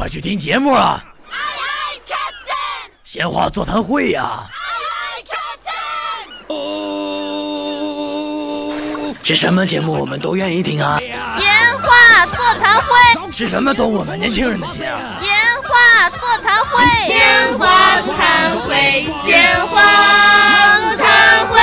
快去听节目啊！闲话座谈会呀！哦，是什么节目我们都愿意听啊！闲话座谈会是什么懂我们年轻人的心啊！闲话座谈会，闲话座谈会，闲话座谈会。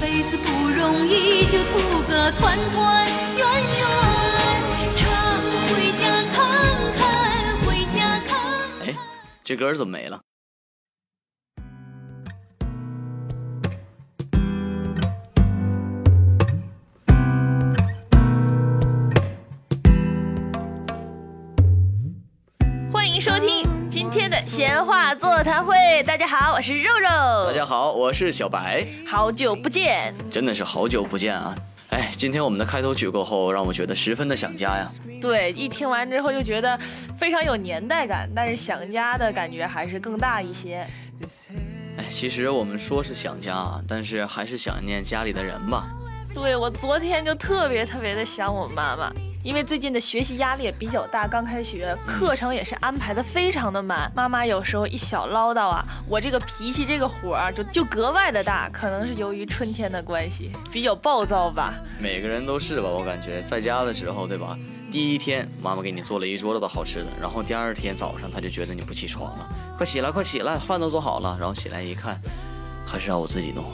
辈子不容易，就图个团团圆圆。常回家看看，回家看。哎，这歌怎么没了？的闲话座谈会。大家好，我是肉肉。大家好，我是小白，好久不见。真的是好久不见啊！哎，今天我们的开头曲过后，让我觉得十分的想家呀。对，一听完之后就觉得非常有年代感，但是想家的感觉还是更大一些。哎，其实我们说是想家啊，但是还是想念家里的人吧。对我昨天就特别特别的想我妈妈，因为最近的学习压力也比较大，刚开学，课程也是安排的非常的满。妈妈有时候一小唠叨啊，我这个脾气这个火儿就就格外的大，可能是由于春天的关系，比较暴躁吧。每个人都是吧，我感觉在家的时候，对吧？第一天妈妈给你做了一桌子的好吃的，然后第二天早上她就觉得你不起床了，快起来，快起来，饭都做好了，然后起来一看，还是让我自己弄。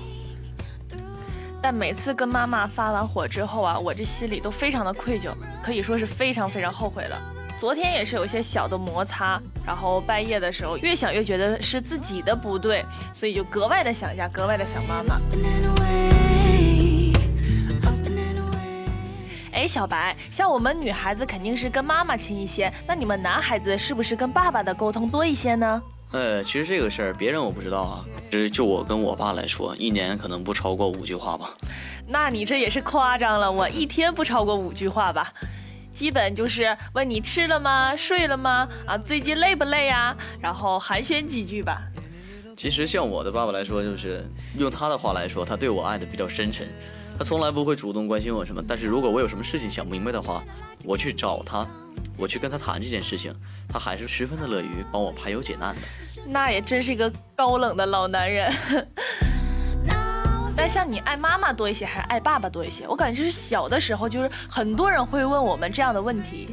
但每次跟妈妈发完火之后啊，我这心里都非常的愧疚，可以说是非常非常后悔了。昨天也是有一些小的摩擦，然后半夜的时候越想越觉得是自己的不对，所以就格外的想家，格外的想妈妈。哎，小白，像我们女孩子肯定是跟妈妈亲一些，那你们男孩子是不是跟爸爸的沟通多一些呢？呃，其实这个事儿别人我不知道啊，其实就我跟我爸来说，一年可能不超过五句话吧。那你这也是夸张了，我一天不超过五句话吧，基本就是问你吃了吗，睡了吗？啊，最近累不累呀？然后寒暄几句吧。其实像我的爸爸来说，就是用他的话来说，他对我爱的比较深沉，他从来不会主动关心我什么。但是如果我有什么事情想不明白的话，我去找他，我去跟他谈这件事情，他还是十分的乐于帮我排忧解难的。那也真是一个高冷的老男人。但像你爱妈妈多一些，还是爱爸爸多一些？我感觉就是小的时候，就是很多人会问我们这样的问题。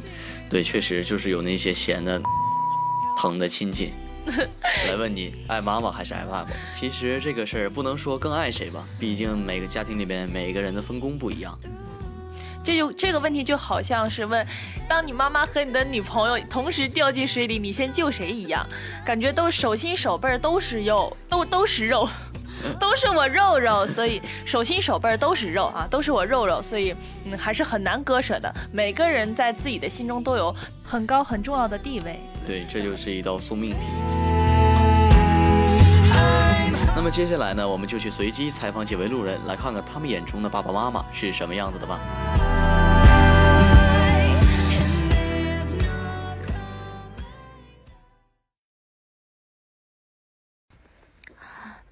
对，确实就是有那些闲的、疼的亲戚 来问你爱妈妈还是爱爸爸。其实这个事儿不能说更爱谁吧，毕竟每个家庭里边每个人的分工不一样。这就这个问题就好像是问，当你妈妈和你的女朋友同时掉进水里，你先救谁一样，感觉都手心手背都是肉，都都是肉，都是我肉肉，所以手心手背都是肉啊，都是我肉肉，所以嗯还是很难割舍的。每个人在自己的心中都有很高很重要的地位。对，这就是一道送命题。那么接下来呢，我们就去随机采访几位路人，来看看他们眼中的爸爸妈妈是什么样子的吧。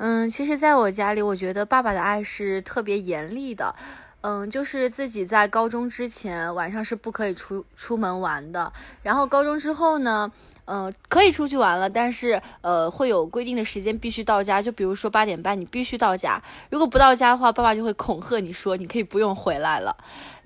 嗯，其实在我家里，我觉得爸爸的爱是特别严厉的。嗯，就是自己在高中之前晚上是不可以出出门玩的，然后高中之后呢，嗯、可以出去玩了，但是呃会有规定的时间必须到家，就比如说八点半你必须到家，如果不到家的话，爸爸就会恐吓你说你可以不用回来了。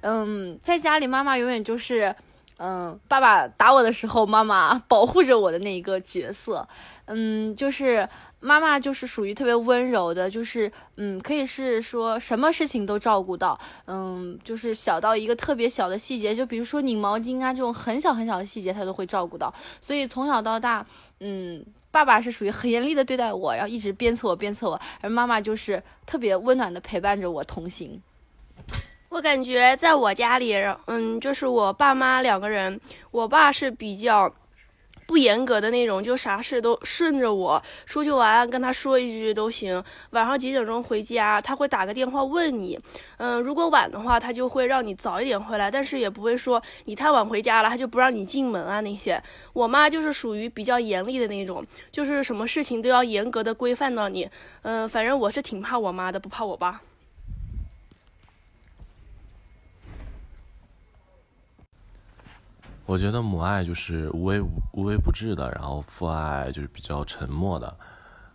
嗯，在家里妈妈永远就是。嗯，爸爸打我的时候，妈妈保护着我的那一个角色。嗯，就是妈妈就是属于特别温柔的，就是嗯，可以是说什么事情都照顾到，嗯，就是小到一个特别小的细节，就比如说拧毛巾啊这种很小很小的细节，他都会照顾到。所以从小到大，嗯，爸爸是属于很严厉的对待我，然后一直鞭策我鞭策我，而妈妈就是特别温暖的陪伴着我同行。我感觉在我家里，嗯，就是我爸妈两个人，我爸是比较不严格的那种，就啥事都顺着我。出去玩跟他说一句都行。晚上几点钟回家，他会打个电话问你。嗯，如果晚的话，他就会让你早一点回来，但是也不会说你太晚回家了，他就不让你进门啊那些。我妈就是属于比较严厉的那种，就是什么事情都要严格的规范到你。嗯，反正我是挺怕我妈的，不怕我爸。我觉得母爱就是无微无微不至的，然后父爱就是比较沉默的。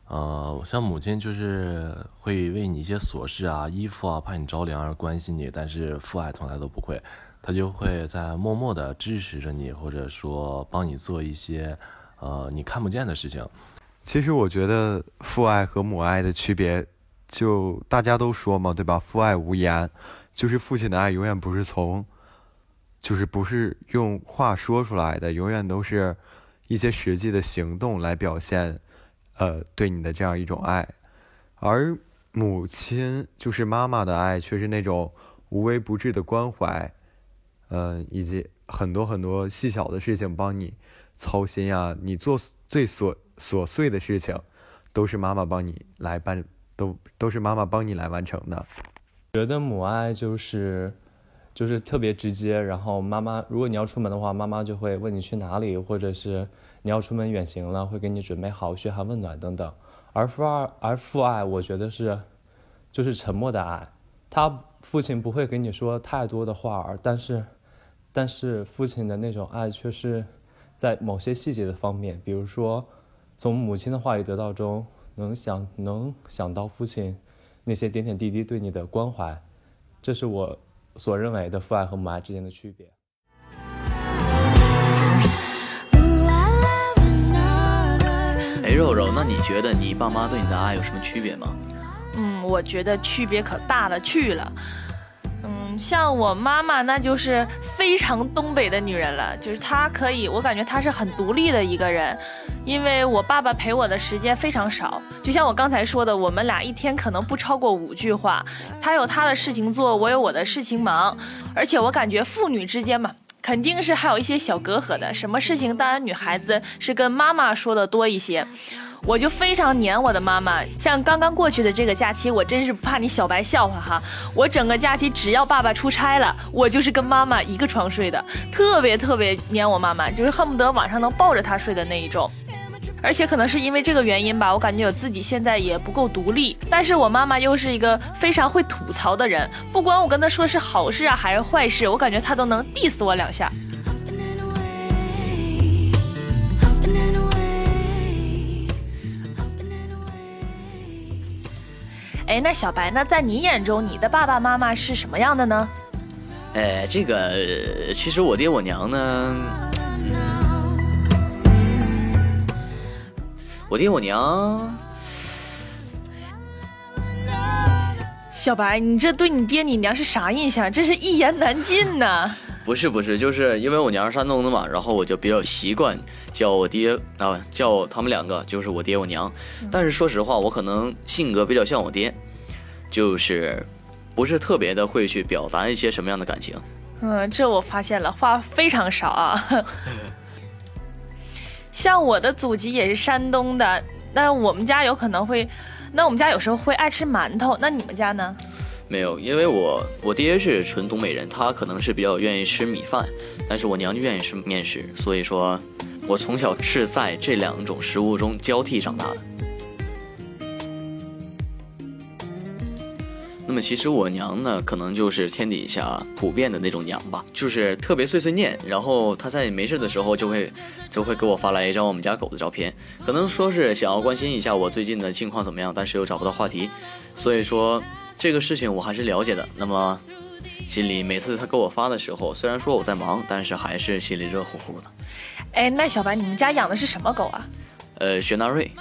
呃，像母亲就是会为你一些琐事啊、衣服啊，怕你着凉而关心你，但是父爱从来都不会，他就会在默默的支持着你，或者说帮你做一些呃你看不见的事情。其实我觉得父爱和母爱的区别，就大家都说嘛，对吧？父爱无言，就是父亲的爱永远不是从。就是不是用话说出来的，永远都是一些实际的行动来表现，呃，对你的这样一种爱。而母亲就是妈妈的爱，却是那种无微不至的关怀，嗯，以及很多很多细小的事情帮你操心呀。你做最琐琐碎的事情，都是妈妈帮你来办，都都是妈妈帮你来完成的。觉得母爱就是。就是特别直接，然后妈妈，如果你要出门的话，妈妈就会问你去哪里，或者是你要出门远行了，会给你准备好嘘寒问暖等等。而父爱，而父爱，我觉得是，就是沉默的爱。他父亲不会给你说太多的话，但是，但是父亲的那种爱却是在某些细节的方面，比如说从母亲的话语得到中，能想能想到父亲那些点点滴滴对你的关怀，这是我。所认为的父爱和母爱之间的区别。哎，肉肉，那你觉得你爸妈对你的爱有什么区别吗？嗯，我觉得区别可大了去了。像我妈妈，那就是非常东北的女人了，就是她可以，我感觉她是很独立的一个人。因为我爸爸陪我的时间非常少，就像我刚才说的，我们俩一天可能不超过五句话。他有他的事情做，我有我的事情忙，而且我感觉父女之间嘛，肯定是还有一些小隔阂的。什么事情，当然女孩子是跟妈妈说的多一些。我就非常黏我的妈妈，像刚刚过去的这个假期，我真是不怕你小白笑话哈。我整个假期只要爸爸出差了，我就是跟妈妈一个床睡的，特别特别黏我妈妈，就是恨不得晚上能抱着她睡的那一种。而且可能是因为这个原因吧，我感觉我自己现在也不够独立。但是我妈妈又是一个非常会吐槽的人，不管我跟她说是好事啊还是坏事，我感觉她都能 diss 我两下。哎，那小白那？在你眼中，你的爸爸妈妈是什么样的呢？哎，这个其实我爹我娘呢，我爹我娘，小白，你这对你爹你娘是啥印象？这是一言难尽呐！不是不是，就是因为我娘是山东的嘛，然后我就比较习惯叫我爹啊，叫他们两个就是我爹我娘。但是说实话，我可能性格比较像我爹，就是不是特别的会去表达一些什么样的感情。嗯，这我发现了，话非常少啊。像我的祖籍也是山东的，那我们家有可能会，那我们家有时候会爱吃馒头，那你们家呢？没有，因为我我爹是纯东北人，他可能是比较愿意吃米饭，但是我娘就愿意吃面食，所以说，我从小是在这两种食物中交替长大的。那么其实我娘呢，可能就是天底下普遍的那种娘吧，就是特别碎碎念，然后她在没事的时候就会就会给我发来一张我们家狗的照片，可能说是想要关心一下我最近的近况怎么样，但是又找不到话题，所以说。这个事情我还是了解的，那么心里每次他给我发的时候，虽然说我在忙，但是还是心里热乎乎的。哎，那小白，你们家养的是什么狗啊？呃，雪纳瑞。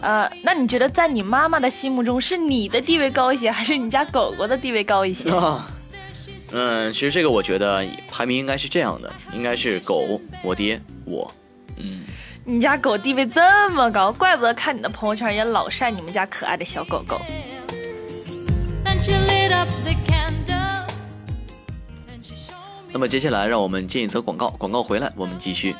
呃，那你觉得在你妈妈的心目中，是你的地位高一些，还是你家狗狗的地位高一些？嗯，其实这个我觉得排名应该是这样的，应该是狗，我爹，我。嗯，你家狗地位这么高，怪不得看你的朋友圈也老晒你们家可爱的小狗狗。那么接下来让我们进一则广告广告回来我们继续。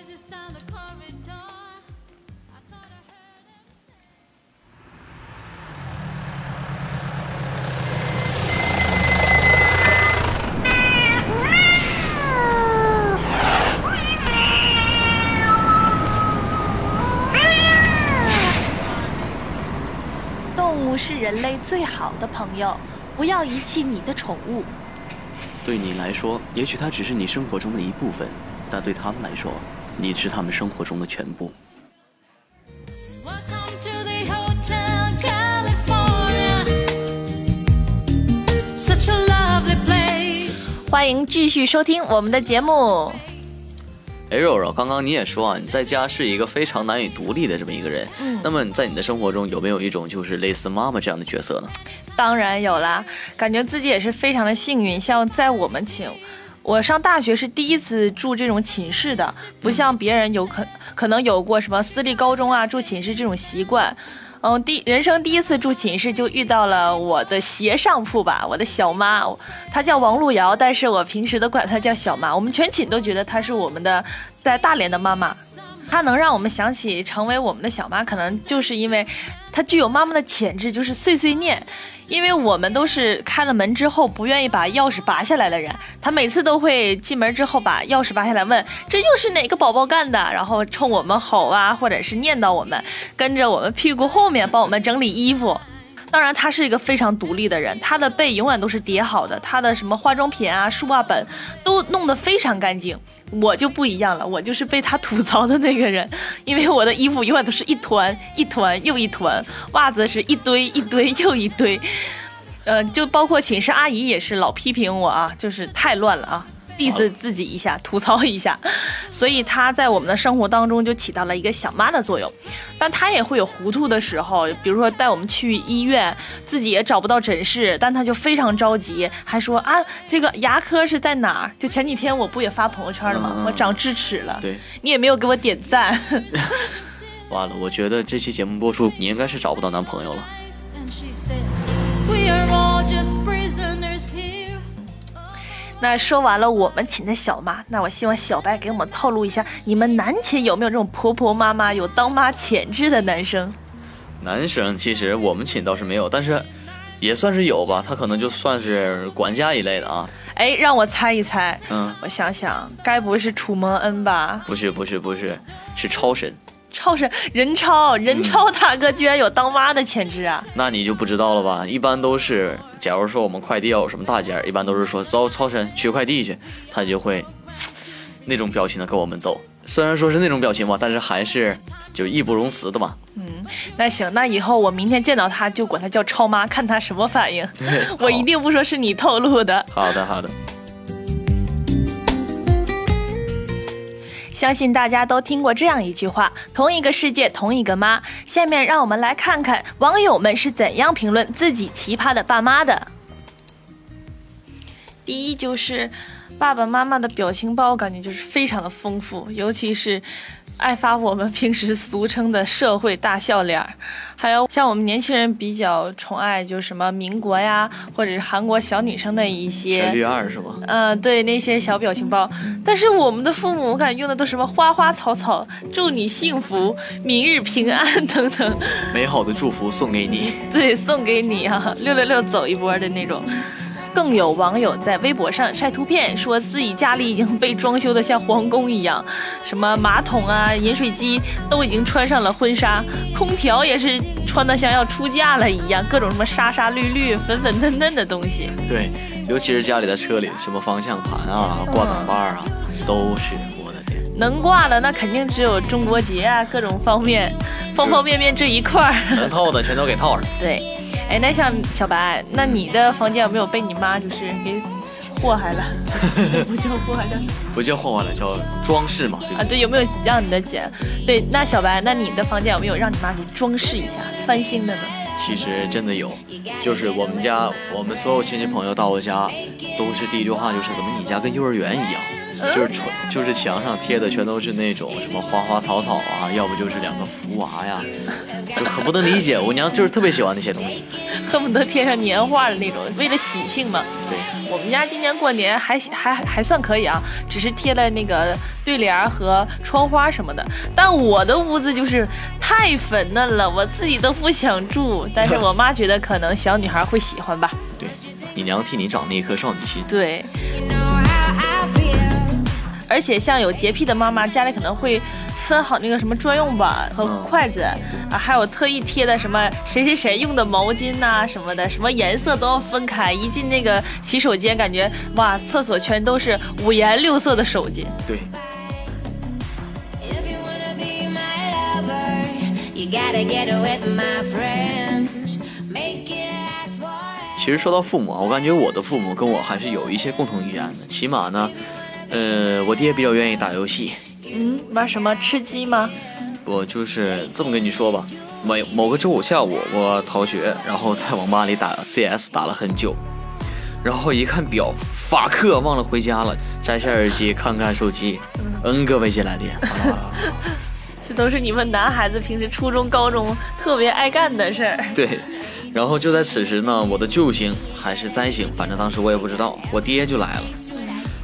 动物是人类最好的朋友不要遗弃你的宠物。对你来说，也许它只是你生活中的一部分，但对他们来说，你是他们生活中的全部。Welcome to the Hotel California. Such a lovely place. 欢迎继续收听我们的节目。哎，肉肉，刚刚你也说啊，你在家是一个非常难以独立的这么一个人。嗯，那么你在你的生活中有没有一种就是类似妈妈这样的角色呢？当然有啦，感觉自己也是非常的幸运。像在我们寝，我上大学是第一次住这种寝室的，不像别人有可可能有过什么私立高中啊住寝室这种习惯。嗯，第人生第一次住寝室就遇到了我的斜上铺吧，我的小妈，她叫王璐瑶，但是我平时都管她叫小妈。我们全寝都觉得她是我们的在大连的妈妈。她能让我们想起成为我们的小妈，可能就是因为她具有妈妈的潜质，就是碎碎念。因为我们都是开了门之后不愿意把钥匙拔下来的人，他每次都会进门之后把钥匙拔下来，问这又是哪个宝宝干的，然后冲我们吼啊，或者是念叨我们，跟着我们屁股后面帮我们整理衣服。当然，她是一个非常独立的人，她的被永远都是叠好的，她的什么化妆品啊、书啊本都弄得非常干净。我就不一样了，我就是被她吐槽的那个人，因为我的衣服永远都是一团一团又一团，袜子是一堆一堆又一堆，呃，就包括寝室阿姨也是老批评我啊，就是太乱了啊。Diss 自己一下，吐槽一下，所以她在我们的生活当中就起到了一个小妈的作用，但她也会有糊涂的时候，比如说带我们去医院，自己也找不到诊室，但她就非常着急，还说啊这个牙科是在哪儿？就前几天我不也发朋友圈了吗？嗯我长智齿了，对，你也没有给我点赞，完了，我觉得这期节目播出，你应该是找不到男朋友了。那说完了我们寝的小妈，那我希望小白给我们透露一下，你们男寝有没有这种婆婆妈妈有当妈潜质的男生？男生其实我们寝倒是没有，但是也算是有吧，他可能就算是管家一类的啊。哎，让我猜一猜，嗯，我想想，该不会是楚萌恩吧？不是不是不是，是超神。超神任超，任超大哥居然有当妈的潜质啊！那你就不知道了吧？一般都是，假如说我们快递要有什么大件儿，一般都是说走超神取快递去，他就会那种表情的跟我们走。虽然说是那种表情吧，但是还是就义不容辞的嘛。嗯那行，那以后我明天见到他就管他叫超妈，看他什么反应。我一定不说是你透露的。好的好的。相信大家都听过这样一句话：同一个世界，同一个妈。下面让我们来看看网友们是怎样评论自己奇葩的爸妈的。第一就是爸爸妈妈的表情包，感觉就是非常的丰富，尤其是爱发我们平时俗称的社会大笑脸儿，还有像我们年轻人比较宠爱，就什么民国呀，或者是韩国小女生的一些旋律二是吧？嗯，对那些小表情包，但是我们的父母我感觉用的都什么花花草草，祝你幸福，明日平安等等，美好的祝福送给你。对，送给你啊，六六六走一波的那种。更有网友在微博上晒图片，说自己家里已经被装修的像皇宫一样，什么马桶啊、饮水机都已经穿上了婚纱，空调也是穿的像要出嫁了一样，各种什么沙沙绿绿、粉粉嫩嫩的东西。对，尤其是家里的车里，什么方向盘啊、挂挡把儿啊，都是我的天。能挂的那肯定只有中国结啊，各种方面，方方面面这一块儿。能套的全都给套上。对，哎，那像小白，那你的房间有没有被你妈就是给祸害了？不叫祸害，叫什么不叫祸害了，叫装饰嘛，对啊？对？对，有没有让你的姐？对，那小白，那你的房间有没有让你妈给装饰一下、翻新的呢？其实真的有，就是我们家，我们所有亲戚朋友到我家，都是第一句话就是怎么你家跟幼儿园一样，就是纯就是墙上贴的全都是那种什么花花草草啊，要不就是两个福娃呀，就很不能理解。我娘就是特别喜欢那些东西。恨不得贴上年画的那种，为了喜庆嘛。对，我们家今年过年还还还算可以啊，只是贴了那个对联儿和窗花什么的。但我的屋子就是太粉嫩了，我自己都不想住。但是我妈觉得可能小女孩会喜欢吧。对，你娘替你长了一颗少女心。对。而且像有洁癖的妈妈，家里可能会分好那个什么专用碗和筷子啊，还有特意贴的什么谁谁谁用的毛巾呐、什么的，什么颜色都要分开。一进那个洗手间，感觉哇，厕所全都是五颜六色的手巾。对，If you wanna be my lover, you gotta get away from my friends. Make it last forever. 其实说到父母啊，我感觉我的父母跟我还是有一些共同语言的，起码呢，呃，我爹比较愿意打游戏，嗯，玩什么吃鸡吗？我就是这么跟你说吧，某某个周五下午，我逃学，然后在网吧里打 CS 打了很久，然后一看表，法克忘了回家了，摘下耳机看看手机，N 个未接来电，哗啦哗啦这都是你们男孩子平时初中、高中特别爱干的事儿。对，然后就在此时呢，我的救星还是灾星，反正当时我也不知道，我爹就来了。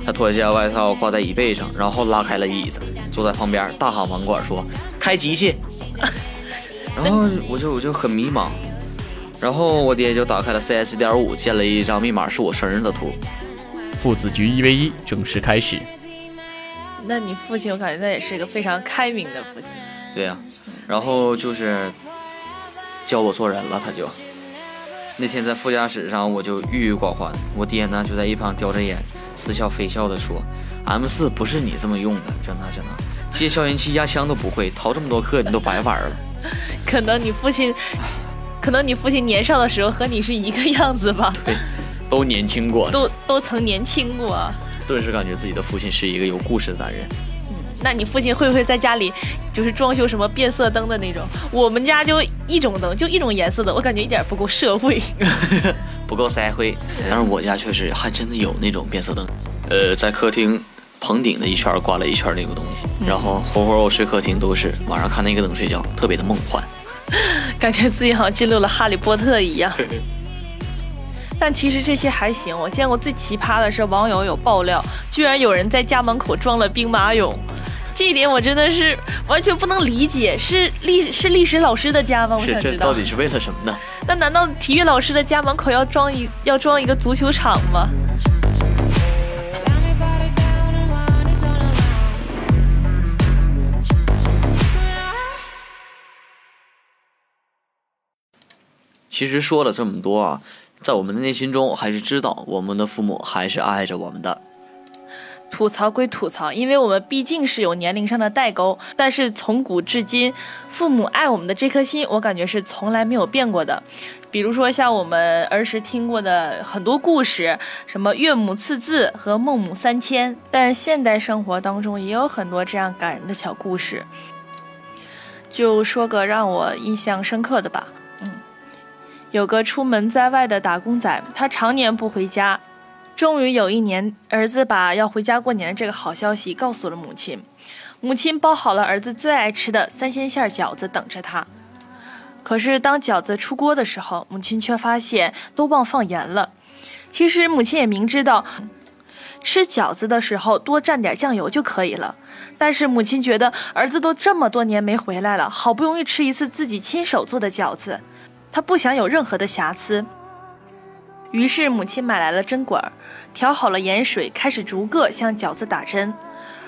他脱下外套挂在椅背上，然后拉开了椅子，坐在旁边大喊网管说：“开机器。”然后我就我就很迷茫，然后我爹就打开了 CS 点五，建了一张密码是我生日的图。父子局一 v 一正式开始。那你父亲，我感觉他也是一个非常开明的父亲。对呀、然后就是教我做人了，他就。那天在副驾驶上，我就郁郁寡欢，我爹呢就在一旁叼着烟，似笑非笑的说：“M 四不是你这么用的，真的真的，接消音器压枪都不会，逃这么多课你都白玩了。可能你父亲，可能你父亲年少的时候和你是一个样子吧，”对，都年轻过，都都曾年轻过。顿时感觉自己的父亲是一个有故事的男人。那你父亲会不会在家里就是装修什么变色灯的那种？我们家就一种灯，就一种颜色的，我感觉一点不够社会。不够社会，但是我家确实还真的有那种变色灯。呃，在客厅棚顶的一圈挂了一圈那个东西，然后活活我睡客厅都是晚上看那个灯睡觉，特别的梦幻。感觉自己好像进入了哈利波特一样。但其实这些还行，我见过最奇葩的是网友有爆料，居然有人在家门口装了兵马俑，这一点我真的是完全不能理解。是历是历史老师的家吗？我想知道这到。底是为了什么呢？那难道体育老师的家门口要装一要装一个足球场吗.其实说了这么多啊，在我们的内心中，还是知道我们的父母还是爱着我们的。吐槽归吐槽，因为我们毕竟是有年龄上的代沟，但是从古至今，父母爱我们的这颗心，我感觉是从来没有变过的。比如说像我们儿时听过的很多故事，什么岳母刺字和孟母三迁，但现代生活当中也有很多这样感人的小故事。就说个让我印象深刻的吧，嗯，有个出门在外的打工仔，他常年不回家，终于有一年，儿子把要回家过年的这个好消息告诉了母亲。母亲包好了儿子最爱吃的三鲜馅饺子，等着他。可是当饺子出锅的时候，母亲却发现都忘放盐了。其实母亲也明知道，吃饺子的时候多蘸点酱油就可以了。但是母亲觉得儿子都这么多年没回来了，好不容易吃一次自己亲手做的饺子，她不想有任何的瑕疵。于是母亲买来了针管，调好了盐水，开始逐个向饺子打针。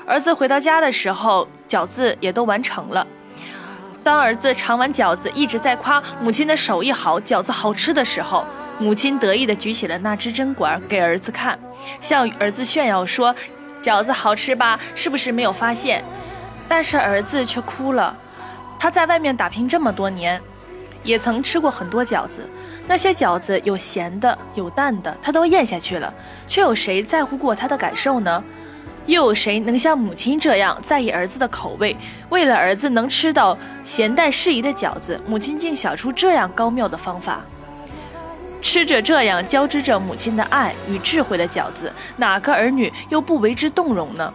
儿子回到家的时候，饺子也都完成了。当儿子尝完饺子，一直在夸母亲的手艺好，饺子好吃的时候，母亲得意地举起了那只针管给儿子看，向儿子炫耀说：“饺子好吃吧？是不是没有发现？”但是儿子却哭了。他在外面打拼这么多年，也曾吃过很多饺子，那些饺子有咸的，有淡的，他都咽下去了，却有谁在乎过他的感受呢？又有谁能像母亲这样在意儿子的口味？为了儿子能吃到咸淡适宜的饺子，母亲竟想出这样高妙的方法。吃着这样交织着母亲的爱与智慧的饺子，哪个儿女又不为之动容呢？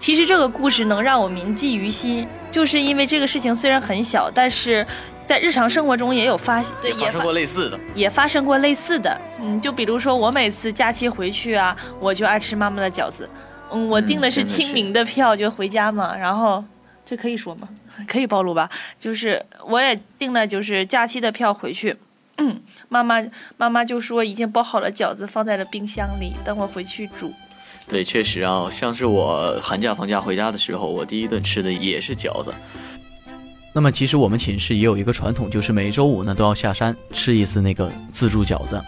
其实这个故事能让我铭记于心，就是因为这个事情虽然很小，但是在日常生活中也有发对也发生过类似的。也发生过类似的，嗯，就比如说我每次假期回去啊，我就爱吃妈妈的饺子，嗯，我订的是清明的票，就回家嘛，然后这可以说吗？可以暴露吧？就是我也订了，就是假期的票回去，嗯，妈妈妈妈就说已经包好了饺子，放在了冰箱里，等我回去煮。对，确实啊，像是我寒假放假回家的时候，我第一顿吃的也是饺子。那么其实我们寝室也有一个传统，就是每周五呢都要下山吃一次那个自助饺子。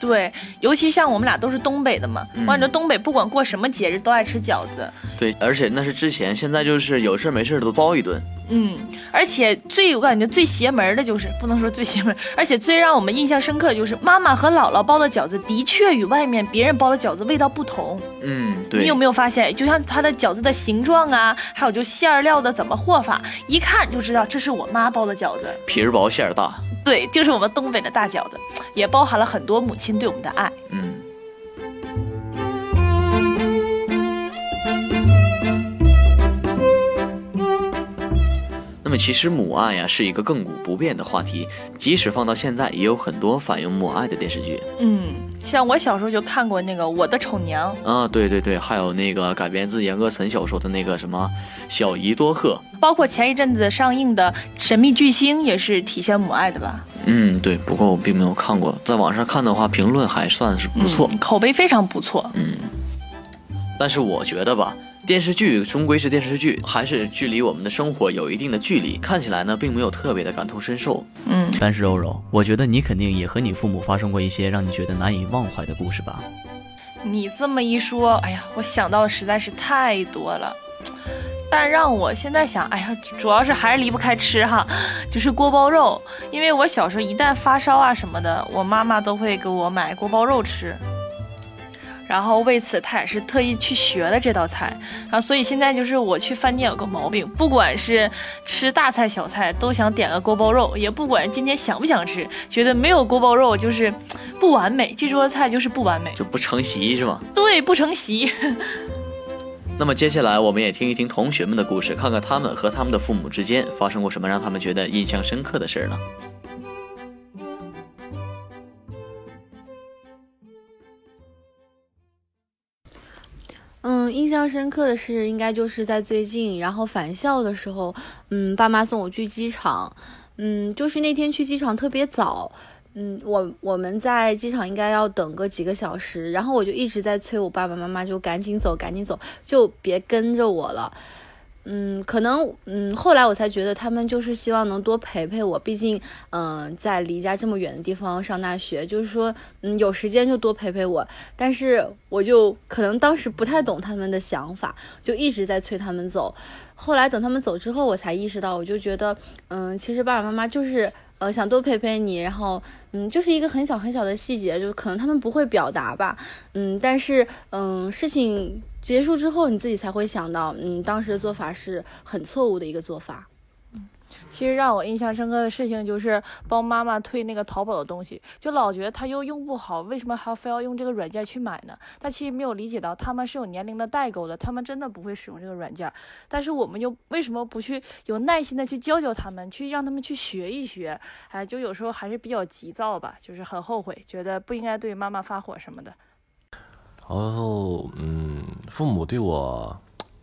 对，尤其像我们俩都是东北的嘛，我感觉东北不管过什么节日都爱吃饺子。对，而且那是之前，现在就是有事没事都包一顿。嗯，而且最我感觉最邪门的就是不能说最邪门，而且最让我们印象深刻的就是妈妈和姥姥包的饺子的确与外面别人包的饺子味道不同。嗯，对。你有没有发现，就像它的饺子的形状啊，还有就馅儿料的怎么和法，一看就知道这是我妈包的饺子，皮儿薄馅儿大。对，就是我们东北的大饺子，也包含了很多母亲对我们的爱。嗯。其实母爱呀是一个亘古不变的话题，即使放到现在，也有很多反映母爱的电视剧。嗯，像我小时候就看过那个《我的丑娘》啊，对对对，还有那个改编自严歌苓小说的那个什么《小姨多鹤》，包括前一阵子上映的《神秘巨星》也是体现母爱的吧？嗯，对，不过我并没有看过，在网上看的话，评论还算是不错，口碑非常不错。嗯，但是我觉得吧。电视剧终归是电视剧，还是距离我们的生活有一定的距离，看起来呢并没有特别的感同身受。嗯，但是柔柔，我觉得你肯定也和你父母发生过一些让你觉得难以忘怀的故事吧？你这么一说，哎呀，我想到实在是太多了。但让我现在想，哎呀，主要是还是离不开吃哈，就是锅包肉，因为我小时候一旦发烧啊什么的，我妈妈都会给我买锅包肉吃。然后为此，他也是特意去学了这道菜。然后，所以现在就是我去饭店有个毛病，不管是吃大菜小菜，都想点个锅包肉，也不管今天想不想吃，觉得没有锅包肉就是不完美，这桌菜就是不完美，就不成席是吗？对，不成席。那么接下来我们也听一听同学们的故事，看看他们和他们的父母之间发生过什么让他们觉得印象深刻的事儿呢？嗯，印象深刻的是，应该就是在最近，然后返校的时候，嗯，爸妈送我去机场，嗯，就是那天去机场特别早，嗯，我我们在机场应该要等个几个小时，然后我就一直在催我爸爸妈妈，就赶紧走，赶紧走，就别跟着我了。嗯，可能嗯，后来我才觉得他们就是希望能多陪陪我，毕竟嗯，在离家这么远的地方上大学，就是说嗯，有时间就多陪陪我。但是我就可能当时不太懂他们的想法，就一直在催他们走。后来等他们走之后，我才意识到，我就觉得嗯，其实爸爸妈妈就是呃想多陪陪你，然后嗯，就是一个很小很小的细节，就可能他们不会表达吧，嗯，但是嗯，事情。结束之后，你自己才会想到，嗯，当时的做法是很错误的一个做法。嗯，其实让我印象深刻的事情就是帮妈妈退那个淘宝的东西，就老觉得她又用不好，为什么还要非要用这个软件去买呢？他其实没有理解到他们是有年龄的代沟的，他们真的不会使用这个软件。但是我们又为什么不去有耐心的去教教他们，去让他们去学一学？哎，就有时候还是比较急躁吧，就是很后悔，觉得不应该对妈妈发火什么的。然后，嗯，父母对我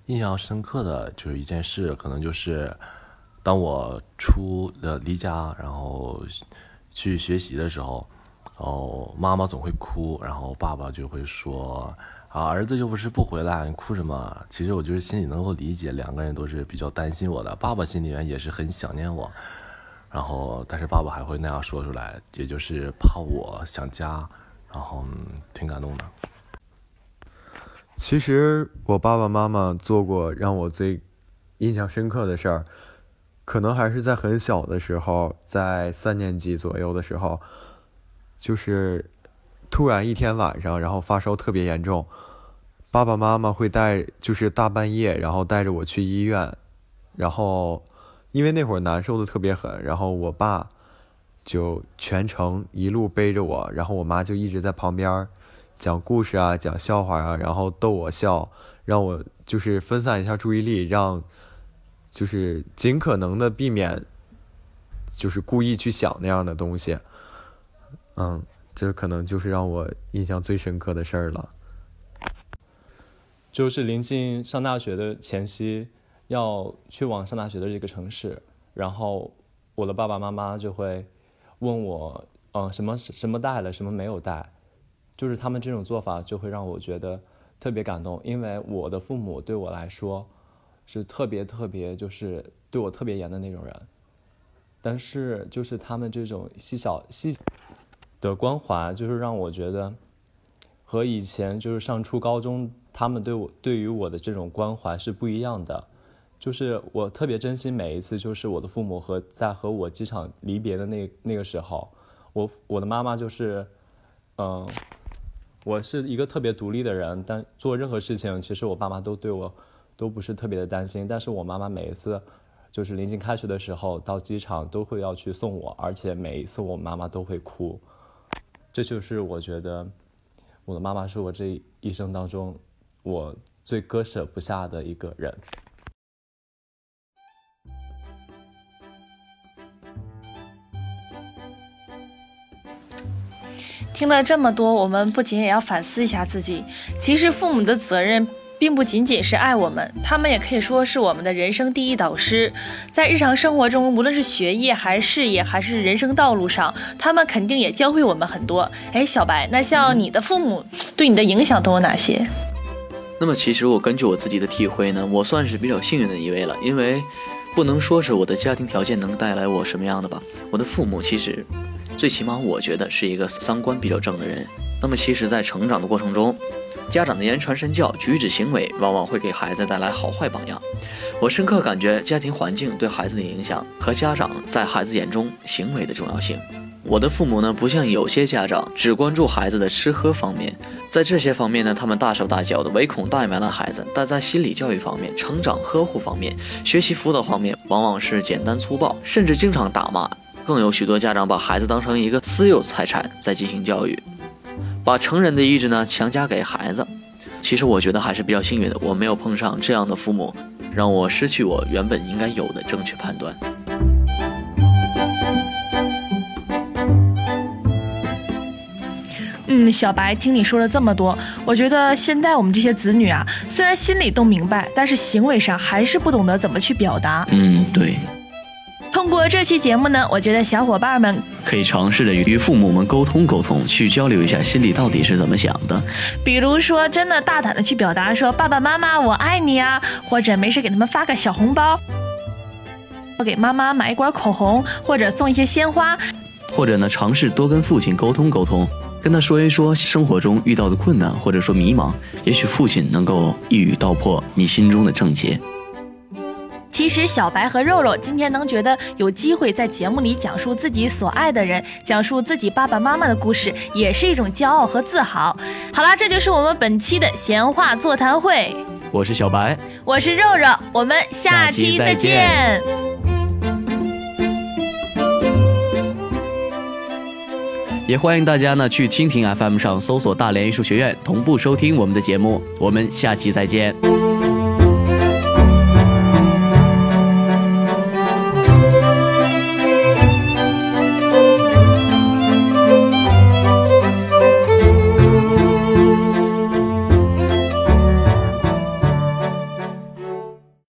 印象深刻的就是一件事，可能就是当我出呃离家，然后去学习的时候，哦，妈妈总会哭，然后爸爸就会说啊，儿子又不是不回来，你哭什么？其实我就是心里能够理解，两个人都是比较担心我的，爸爸心里面也是很想念我，然后但是爸爸还会那样说出来，也就是怕我想家，然后挺感动的。其实我爸爸妈妈做过让我最印象深刻的事儿，可能还是在很小的时候，在三年级左右的时候，就是突然一天晚上，然后发烧特别严重，爸爸妈妈会带，就是大半夜，然后带着我去医院，然后因为那会儿难受的特别狠，然后我爸就全程一路背着我，然后我妈就一直在旁边。讲故事啊，讲笑话啊，然后逗我笑，让我就是分散一下注意力，让就是尽可能的避免，就是故意去想那样的东西。嗯，这可能就是让我印象最深刻的事儿了。就是临近上大学的前夕，要去往上大学的这个城市，然后我的爸爸妈妈就会问我，嗯，什么什么带了，什么没有带。就是他们这种做法，就会让我觉得特别感动，因为我的父母对我来说是特别特别，就是对我特别严的那种人。但是就是他们这种细小细的关怀，就是让我觉得和以前就是上初高中他们对我对于我的这种关怀是不一样的。就是我特别珍惜每一次，就是我的父母和在和我机场离别的那那个时候，我我的妈妈就是，嗯、我是一个特别独立的人，但做任何事情，其实我爸妈都对我都不是特别的担心。但是我妈妈每一次就是临近开学的时候到机场都会要去送我，而且每一次我妈妈都会哭。这就是我觉得我的妈妈是我这一生当中我最割舍不下的一个人。听了这么多，我们不仅也要反思一下自己。其实父母的责任并不仅仅是爱我们，他们也可以说是我们的人生第一导师。在日常生活中，无论是学业还是事业还是人生道路上，他们肯定也教会我们很多。哎，小白，那像你的父母对你的影响都有哪些？那么其实我根据我自己的体会呢，我算是比较幸运的一位了，因为不能说是我的家庭条件能带来我什么样的吧，我的父母其实最起码我觉得是一个三观比较正的人。那么其实，在成长的过程中，家长的言传身教、举止行为，往往会给孩子带来好坏榜样。我深刻感觉家庭环境对孩子的影响和家长在孩子眼中行为的重要性。我的父母呢，不像有些家长只关注孩子的吃喝方面，在这些方面呢，他们大手大脚的，唯恐怠慢了孩子；但在心理教育方面、成长呵护方面、学习辅导方面，往往是简单粗暴，甚至经常打骂。更有许多家长把孩子当成一个私有财产在进行教育，把成人的意志呢强加给孩子。其实我觉得还是比较幸运的，我没有碰上这样的父母，让我失去我原本应该有的正确判断。嗯，小白，听你说了这么多，我觉得现在我们这些子女啊，虽然心里都明白，但是行为上还是不懂得怎么去表达。嗯，对，通过这期节目呢，我觉得小伙伴们可以尝试着与父母们沟通沟通，去交流一下心里到底是怎么想的。比如说，真的大胆的去表达说“爸爸妈妈，我爱你啊”，或者没事给他们发个小红包，给妈妈买一管口红，或者送一些鲜花，或者呢，尝试多跟父亲沟通沟通，跟他说一说生活中遇到的困难，或者说迷茫，也许父亲能够一语道破你心中的症结。其实小白和肉肉今天能觉得有机会在节目里讲述自己所爱的人，讲述自己爸爸妈妈的故事，也是一种骄傲和自豪。好啦，这就是我们本期的闲话座谈会。我是小白，我是肉肉，我们下期再见。也欢迎大家呢去蜻蜓 FM 上搜索大连艺术学院，同步收听我们的节目。我们下期再见。